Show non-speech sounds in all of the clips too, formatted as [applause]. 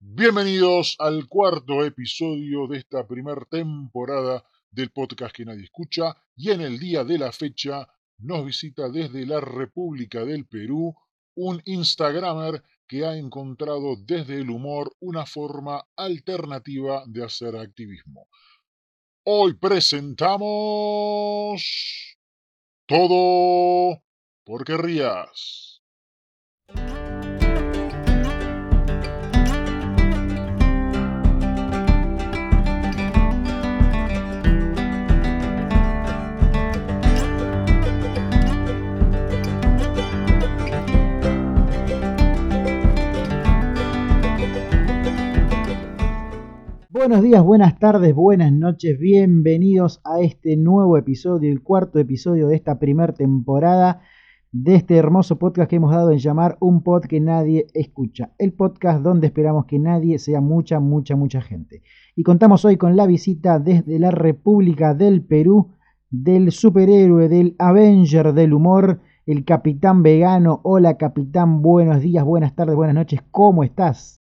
Bienvenidos al cuarto episodio de esta primera temporada del podcast que nadie escucha y en el día de la fecha nos visita desde la República del Perú un Instagramer que ha encontrado desde el humor una forma alternativa de hacer activismo. Hoy presentamos todo porque rías. Buenos días, buenas tardes, buenas noches, bienvenidos a este nuevo episodio, el cuarto episodio de esta primera temporada de este hermoso podcast que hemos dado en llamar Un Pod que nadie escucha, el podcast donde esperamos que nadie sea mucha, mucha, mucha gente. Y contamos hoy con la visita desde la República del Perú del superhéroe, del Avenger del humor, el capitán vegano. Hola capitán, buenos días, buenas tardes, buenas noches, ¿cómo estás?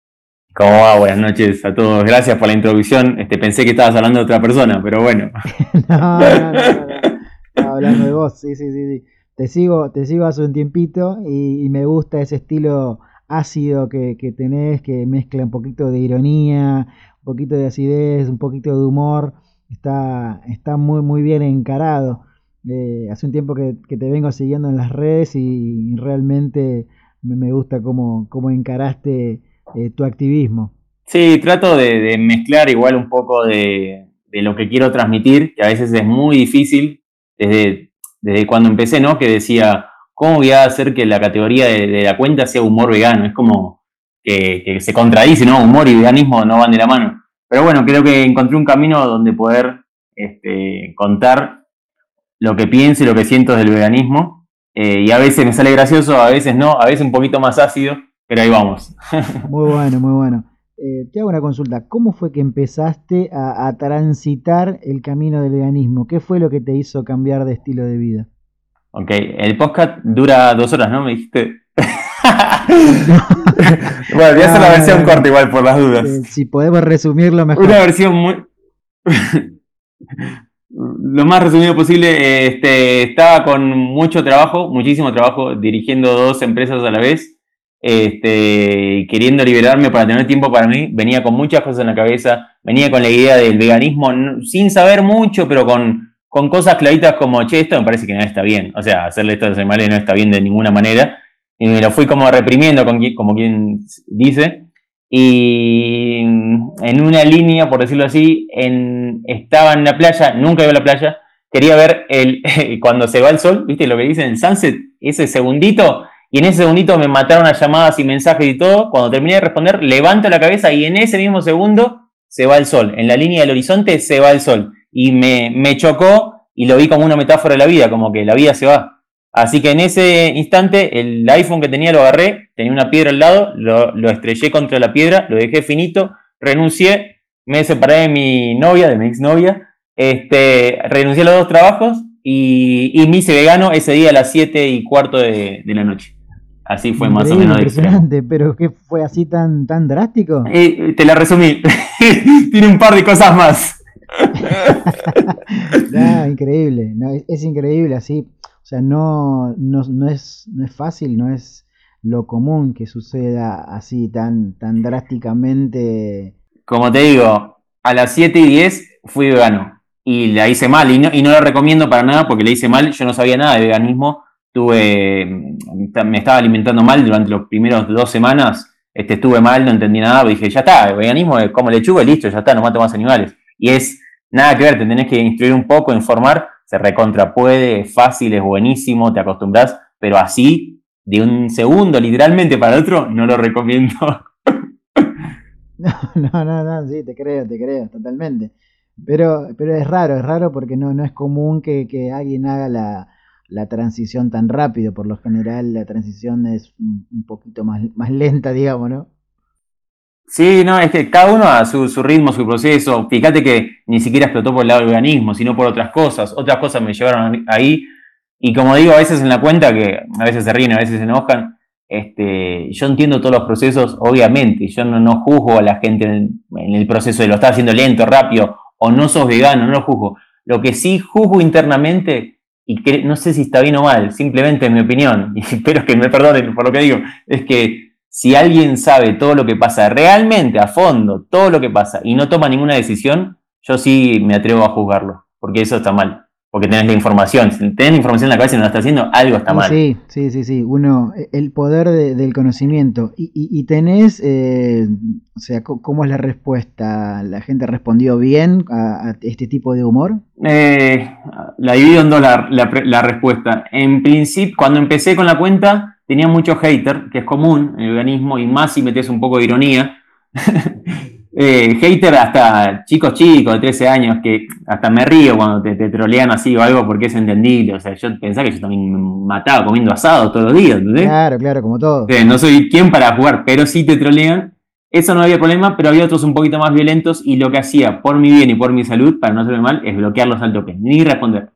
¿Cómo va? Buenas noches a todos. Gracias por la introducción. Este, pensé que estabas hablando de otra persona, pero bueno. [laughs] no, no, no, no, [laughs] Estaba hablando de vos, sí, sí, sí. sí. Te sigo, te sigo hace un tiempito y, y me gusta ese estilo ácido que, que, tenés, que mezcla un poquito de ironía, un poquito de acidez, un poquito de humor. Está, está muy, muy bien encarado. Eh, hace un tiempo que, que, te vengo siguiendo en las redes y, y realmente me, me gusta cómo, cómo encaraste eh, tu activismo. Sí, trato de, mezclar igual un poco de, lo que quiero transmitir, que a veces es muy difícil, desde, desde cuando empecé, ¿no? Que decía, ¿cómo voy a hacer que la categoría de, la cuenta sea humor vegano? Es como que, que, se contradice, ¿no? Humor y veganismo no van de la mano. Pero bueno, creo que encontré un camino donde poder este, contar lo que pienso y lo que siento del veganismo. Eh, y a veces me sale gracioso, a veces no, a veces un poquito más ácido pero ahí vamos. [laughs] Muy bueno, muy bueno. Eh, te hago una consulta. ¿Cómo fue que empezaste a, a, transitar el camino del veganismo? ¿Qué fue lo que te hizo cambiar de estilo de vida? Ok, el podcast dura dos horas, ¿no? Me dijiste. [laughs] bueno, voy a hacer la versión corta igual por las dudas. Eh, si podemos resumirlo mejor. Una versión muy... [laughs] lo más resumido posible, este, estaba con mucho trabajo, muchísimo trabajo, dirigiendo dos empresas a la vez este, queriendo liberarme para tener tiempo para mí, venía con muchas cosas en la cabeza, venía con la idea del veganismo sin saber mucho, pero con, con cosas claritas como, che, esto me parece que no está bien, o sea, hacerle esto a los animales no está bien de ninguna manera, y me lo fui como reprimiendo, con, como quien dice, y en una línea, por decirlo así, estaba en la playa, nunca iba a la playa, quería ver el, [laughs] cuando se va el sol, ¿viste lo que dicen? El sunset, ese segundito, y en ese segundito me mataron a llamadas y mensajes y todo. Cuando terminé de responder, levanto la cabeza y en ese mismo segundo se va el sol. En la línea del horizonte se va el sol. Y me, me chocó y lo vi como una metáfora de la vida, como que la vida se va. Así que en ese instante el iPhone que tenía lo agarré, tenía una piedra al lado, lo, estrellé contra la piedra, lo dejé finito, renuncié, me separé de mi novia, de mi exnovia, este, renuncié a los dos trabajos y, y me hice vegano ese día a las 7 y cuarto de, de la noche. Así fue más o menos. Impresionante, pero ¿qué fue así tan, tan drástico? Eh, te la resumí. [laughs] Tiene un par de cosas más. [laughs] no, increíble, no, es, es, increíble así. O sea, no, no, no, es, no es fácil, no es lo común que suceda así tan, tan drásticamente. Como te digo, a las 7 y 10 fui vegano y la hice mal y no, y no la recomiendo para nada porque la hice mal, yo no sabía nada de veganismo tuve, me estaba alimentando mal durante los primeros dos semanas, este, estuve mal, no entendí nada, dije, ya está, el veganismo es como lechuga listo, ya está, no mato más animales. Y es nada que ver, te tenés que instruir un poco, informar, se recontra puede, es fácil, es buenísimo, te acostumbras, pero así, de un segundo literalmente para el otro, no lo recomiendo. [laughs] No, no, no, no, sí, te creo, te creo, totalmente. Pero, pero es raro, es raro porque no, no es común que, que alguien haga la, la transición tan rápido. Por lo general la transición es un poquito más, más lenta, digamos, ¿no? Sí, no, es que cada uno a su, ritmo, su proceso. Fíjate que ni siquiera explotó por el lado del veganismo, sino por otras cosas. Otras cosas me llevaron ahí. Y como digo, a veces en la cuenta, que a veces se ríen, a veces se enojan, este, yo entiendo todos los procesos, obviamente, yo no, no juzgo a la gente en, el proceso de lo está haciendo lento, rápido, o no sos vegano, no lo juzgo. Lo que sí juzgo internamente, y que no sé si está bien o mal, simplemente en mi opinión, [laughs] y espero que me perdonen por lo que digo, es que si alguien sabe todo lo que pasa realmente a fondo, todo lo que pasa, y no toma ninguna decisión, yo sí me atrevo a juzgarlo, porque eso está mal porque tenés la información. Si tenés la información en la cabeza y no la estás haciendo, algo está mal. Sí, sí, sí, sí. Uno, el poder del conocimiento. Y, tenés, eh, o sea, ¿cómo es la respuesta? ¿La gente respondió bien a, este tipo de humor? Eh, la divido en dos la, respuesta. En principio, cuando empecé con la cuenta, tenía mucho hater, que es común en el organismo, y más si metes un poco de ironía. [laughs] Eh, hater hasta chicos chicos de 13 años que hasta me río cuando te, trolean así o algo porque es entendible. O sea, yo pensaba que yo también me mataba comiendo asado todos los días, Claro, claro, como todo. Eh, no soy quien para jugar, pero sí te trolean. Eso no había problema, pero había otros un poquito más violentos y lo que hacía por mi bien y por mi salud, para no hacerme mal, es bloquearlos al toque, ni responder.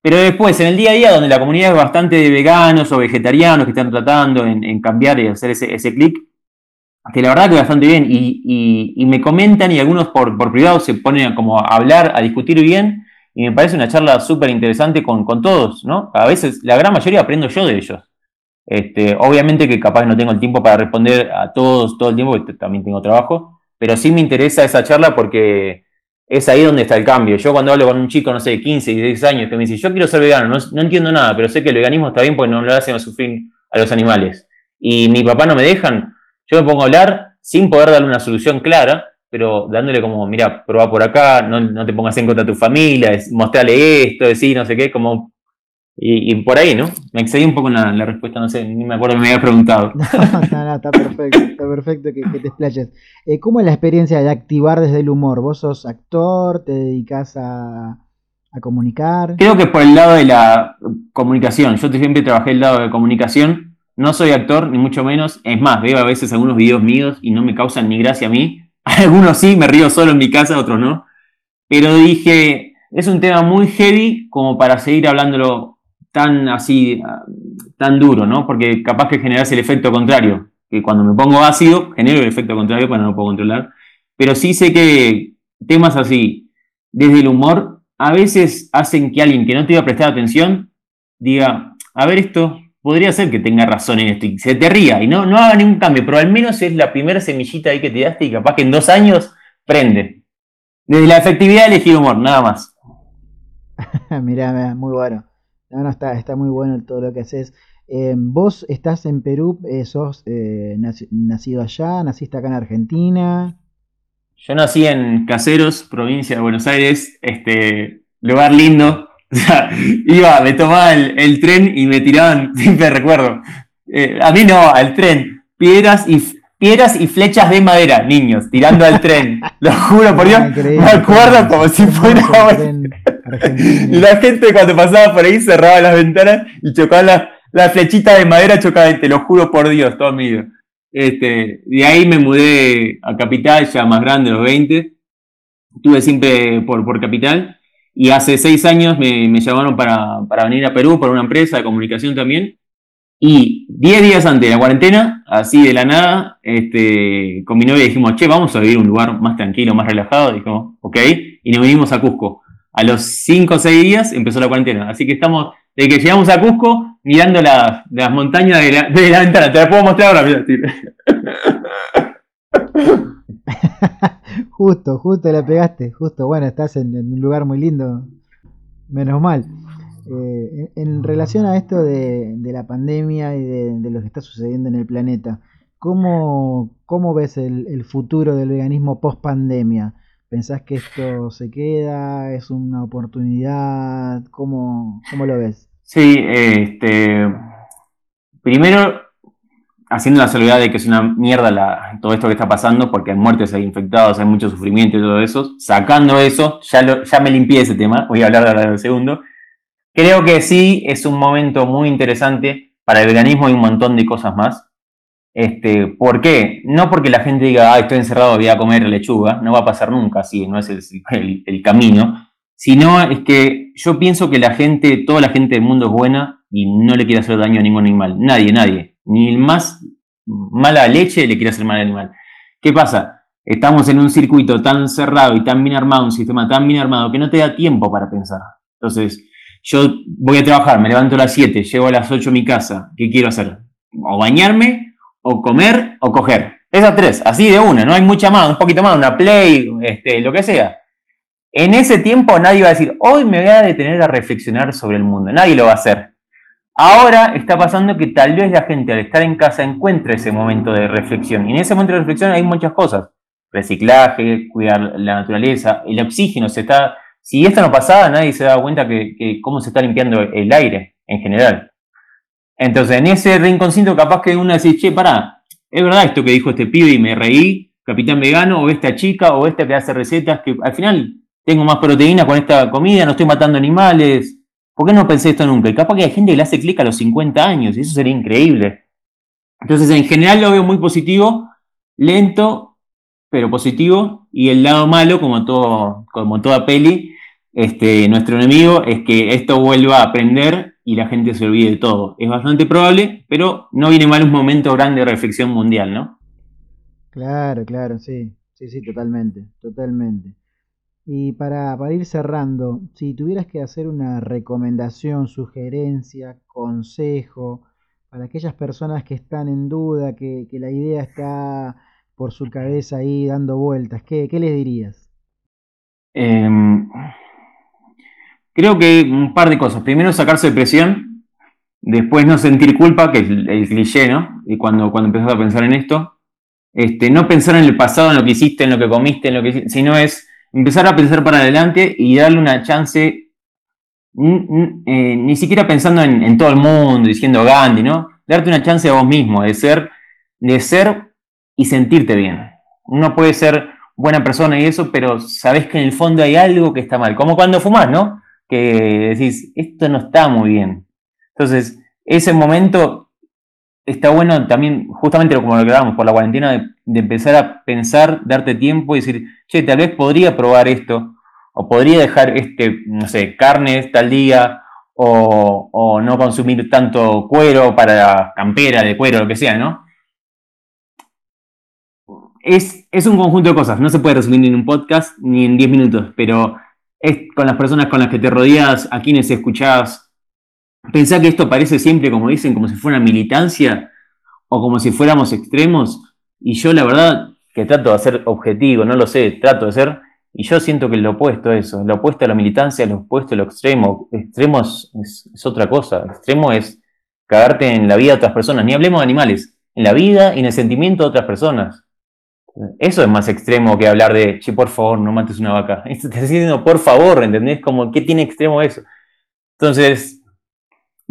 Pero después, en el día a día, donde la comunidad es bastante de veganos o vegetarianos que están tratando en, cambiar y hacer ese, ese clic, que la verdad que bastante bien, y, me comentan y algunos por, por, privado se ponen como a hablar, a discutir bien, y me parece una charla súper interesante con, todos, ¿no? A veces, la gran mayoría aprendo yo de ellos. Este, obviamente que capaz no tengo el tiempo para responder a todos todo el tiempo, porque también tengo trabajo, pero sí me interesa esa charla porque es ahí donde está el cambio. Yo cuando hablo con un chico, no sé, de 15, 16 años, que me dice, yo quiero ser vegano, no, no entiendo nada, pero sé que el veganismo está bien porque no lo hacen sufrir a los animales. Y mi papá no me dejan, yo me pongo a hablar sin poder darle una solución clara, pero dándole como, mira, prueba por acá, no, te pongas en contra de tu familia, mostrale esto, decir no sé qué, como... Y, por ahí, ¿no? Me excedí un poco en la, respuesta, no sé, ni me acuerdo que me había preguntado. [laughs] No, no, está perfecto, está perfecto que, te explayes. Eh, ¿Cómo es la experiencia de activar desde el humor? ¿Vos sos actor? ¿Te dedicas a, a comunicar? Creo que por el lado de la comunicación. Yo siempre trabajé el lado de comunicación no soy actor, ni mucho menos. Es más, veo a veces algunos videos míos y no me causan ni gracia a mí. [laughs] Algunos sí, me río solo en mi casa, otros no. Pero dije, es un tema muy heavy como para seguir hablándolo tan así, tan duro, ¿no? Porque capaz que generas el efecto contrario. Que cuando me pongo ácido, genero el efecto contrario, pero no puedo controlar. Pero sí sé que temas así, desde el humor, a veces hacen que alguien que no te iba a prestar atención diga, a ver esto, podría ser que tenga razón en esto y se te ría y no, no haga ningún cambio, pero al menos es la primera semillita ahí que te daste y capaz que en dos años prende. Desde la efectividad elegir humor, nada más. [laughs] mirá, muy bueno. No, no, está, está muy bueno todo lo que haces. Eh, vos estás en Perú, eh, sos eh, nacido allá, naciste acá en Argentina. Yo nací en Caseros, provincia de Buenos Aires, este lugar lindo, [laughs] iba, me tomaba el, tren y me tiraban, [laughs] siempre recuerdo, eh, a mí no, al tren, piedras y, piedras y flechas de madera, niños, tirando al tren. [laughs] Lo juro por Dios, me acuerdo como si fuera Y la gente cuando pasaba por ahí cerraba las ventanas y chocaba las la flechitas de madera, chocaba, te lo juro por Dios, todo mi vida. Este, de ahí me mudé a Capital, ya más grande, los 20. Estuve siempre por, por Capital y hace seis años me, llamaron para, venir a Perú por una empresa de comunicación también. Y diez días antes de la cuarentena, así de la nada, este, con mi novia dijimos, che, vamos a vivir un lugar más tranquilo, más relajado. Dijimos, ok, y nos vinimos a Cusco. A los cinco o seis días empezó la cuarentena. Así que estamos, desde que llegamos a Cusco, mirando las montañas de la, de la, ventana. Te la puedo mostrar ahora, [laughs] [laughs] justo, justo la pegaste, justo. Bueno, estás en, un lugar muy lindo. Menos mal. Eh, en, relación a esto de, la pandemia y de, lo que está sucediendo en el planeta, ¿cómo, cómo ves el, futuro del veganismo post pandemia? ¿Pensás que esto se queda? ¿Es una oportunidad? ¿Cómo, cómo lo ves? Sí, este, primero haciendo la salvedad de que es una mierda todo esto que está pasando, porque hay muertes, hay infectados, hay mucho sufrimiento y todo eso, sacando eso, ya, ya me limpié ese tema, voy a hablar ahora del segundo. Creo que sí es un momento muy interesante para el veganismo y un montón de cosas más. Este, ¿Por qué? No porque la gente diga, ah, estoy encerrado, voy a comer lechuga, no va a pasar nunca, así, no es el, el camino, sino es que yo pienso que la gente, toda la gente del mundo es buena y no le quiere hacer daño a ningún animal, nadie, nadie ni el más mala leche le quiere hacer mal al animal. ¿Qué pasa? Estamos en un circuito tan cerrado y tan bien armado, un sistema tan bien armado que no te da tiempo para pensar. Entonces, yo voy a trabajar, me levanto a las 7, llego a las 8 a mi casa. ¿Qué quiero hacer? O bañarme, o comer, o coger. Esas tres, así de una, no hay mucha más, un poquito más, una play, este, lo que sea. En ese tiempo nadie va a decir, hoy me voy a detener a reflexionar sobre el mundo. Nadie lo va a hacer. Ahora está pasando que tal vez la gente al estar en casa encuentre ese momento de reflexión. Y en ese momento de reflexión hay muchas cosas. Reciclaje, cuidar la naturaleza, el oxígeno se está... Si esto no pasaba, nadie se da cuenta que, cómo se está limpiando el aire en general. Entonces, en ese rinconcito capaz que uno dice, che, pará, es verdad esto que dijo este pibe y me reí, capitán vegano, o esta chica, o esta que hace recetas, que al final tengo más proteína con esta comida, no estoy matando animales. ¿Por qué no pensé esto nunca? Y capaz que hay gente que le hace clic a los 50 años, y eso sería increíble. Entonces, en general lo veo muy positivo, lento, pero positivo. Y el lado malo, como, todo, como toda peli, este, nuestro enemigo es que esto vuelva a aprender y la gente se olvide de todo. Es bastante probable, pero no viene mal un momento grande de reflexión mundial, ¿no? Claro, claro, sí. Sí, sí, totalmente, totalmente. Y para, ir cerrando, si tuvieras que hacer una recomendación, sugerencia, consejo para aquellas personas que están en duda, que, la idea está por su cabeza ahí dando vueltas, ¿qué, les dirías? Em, creo que un par de cosas. Primero, sacarse de presión. Después, no sentir culpa, que es el, cliché, ¿no? Y cuando, cuando empezás a pensar en esto. Este, no pensar en el pasado, en lo que hiciste, en lo que comiste, en lo que sino es empezar a pensar para adelante y darle una chance, eh, ni siquiera pensando en, todo el mundo, diciendo Gandhi, ¿no? Darte una chance a vos mismo de ser, de ser y sentirte bien. Uno puede ser buena persona y eso, pero sabes que en el fondo hay algo que está mal. Como cuando fumas, ¿no? Que decís, esto no está muy bien. Entonces, ese momento está bueno también, justamente como lo que hablábamos por la cuarentena, de, empezar a pensar, darte tiempo y decir, che, tal vez podría probar esto, o podría dejar, este, no sé, carnes tal día, o, no consumir tanto cuero para campera de cuero, lo que sea, ¿no? Es, es, un conjunto de cosas, no se puede resumir en un podcast ni en 10 minutos, pero es con las personas con las que te rodeas, a quienes escuchás, Pensá que esto parece siempre, como dicen, como si fuera una militancia o como si fuéramos extremos. Y yo la verdad que trato de ser objetivo, no lo sé, trato de ser, y yo siento que lo opuesto a eso, lo opuesto a la militancia, lo opuesto a lo extremo. Extremo es, es, otra cosa, extremo es cagarte en la vida de otras personas, ni hablemos de animales, en la vida y en el sentimiento de otras personas. Eso es más extremo que hablar de, che, por favor, no mates una vaca. [laughs] Te diciendo, por favor, ¿entendés? Como, ¿qué tiene extremo eso? Entonces,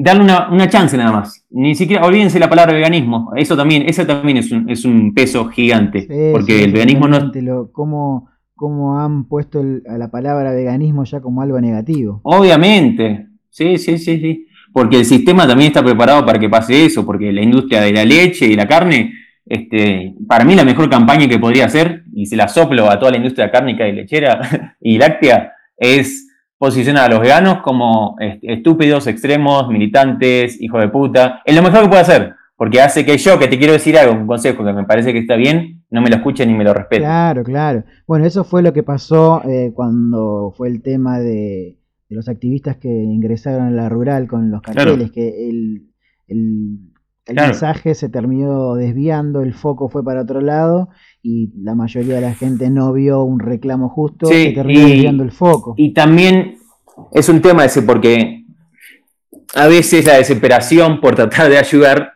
darle una, chance nada más. Ni siquiera, olvídense la palabra veganismo. Eso también, eso también es un, es un peso gigante. porque el veganismo no. Lo, cómo, cómo, han puesto a la palabra veganismo ya como algo negativo. Obviamente. Sí, sí, sí, sí. Porque el sistema también está preparado para que pase eso, porque la industria de la leche y la carne, este, para mí la mejor campaña que podría hacer, y se la soplo a toda la industria cárnica y lechera [laughs] y láctea, es posiciona a los veganos como estúpidos, extremos, militantes, hijos de puta. Es lo mejor que puede hacer, porque hace que yo, que te quiero decir algo, un consejo que me parece que está bien, no me lo escuchen ni me lo respeten. Claro, claro. Bueno, eso fue lo que pasó eh, cuando fue el tema de, los activistas que ingresaron a la rural con los carteles, que el, mensaje se terminó desviando, el foco fue para otro lado y la mayoría de la gente no vio un reclamo justo sí, que desviando el foco. Y también es un tema ese porque a veces la desesperación por tratar de ayudar,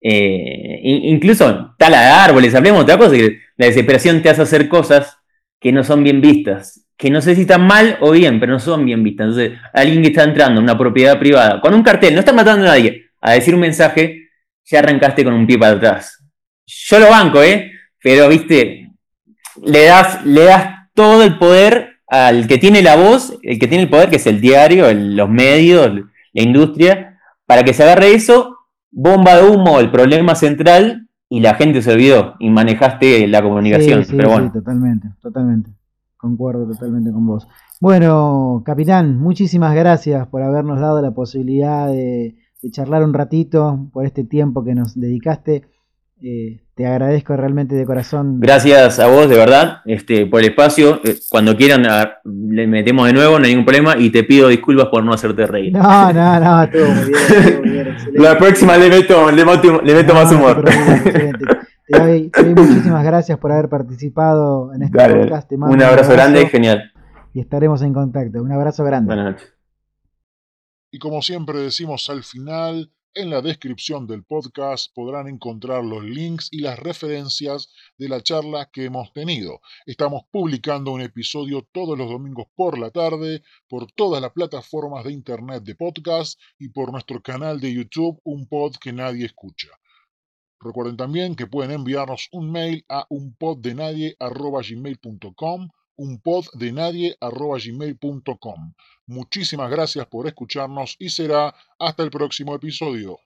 eh, incluso tala de árboles, hablemos de otra cosa, que la desesperación te hace hacer cosas que no son bien vistas, que no sé si están mal o bien, pero no son bien vistas. Entonces, alguien que está entrando en una propiedad privada con un cartel, no está matando a nadie, a decir un mensaje, ya arrancaste con un pie para atrás. Yo lo banco, ¿eh? pero viste, le das, le das todo el poder al que tiene la voz, el que tiene el poder, que es el diario, los medios, la industria, para que se agarre eso, bomba de humo, el problema central, y la gente se olvidó y manejaste la comunicación. pero bueno. totalmente, totalmente. Concuerdo totalmente con vos. Bueno, capitán, muchísimas gracias por habernos dado la posibilidad de, charlar un ratito, por este tiempo que nos dedicaste. Eh, te agradezco realmente de corazón. Gracias a vos, de verdad, este, por el espacio. Eh, cuando quieran, le metemos de nuevo, no hay ningún problema. Y te pido disculpas por no hacerte reír. No, no, no, estuvo muy bien. muy bien La próxima le meto, le meto, más humor. [laughs] te, doy, muchísimas gracias por haber participado en este podcast. un abrazo grande, genial. Y estaremos en contacto. Un abrazo grande. Buenas noches. Y como siempre decimos al final, en la descripción del podcast podrán encontrar los links y las referencias de la charla que hemos tenido. Estamos publicando un episodio todos los domingos por la tarde por todas las plataformas de internet de podcast y por nuestro canal de YouTube, un pod que nadie escucha. Recuerden también que pueden enviarnos un mail a unpoddenadie.gmail.com unpoddenadie.gmail.com Muchísimas gracias por escucharnos y será hasta el próximo episodio.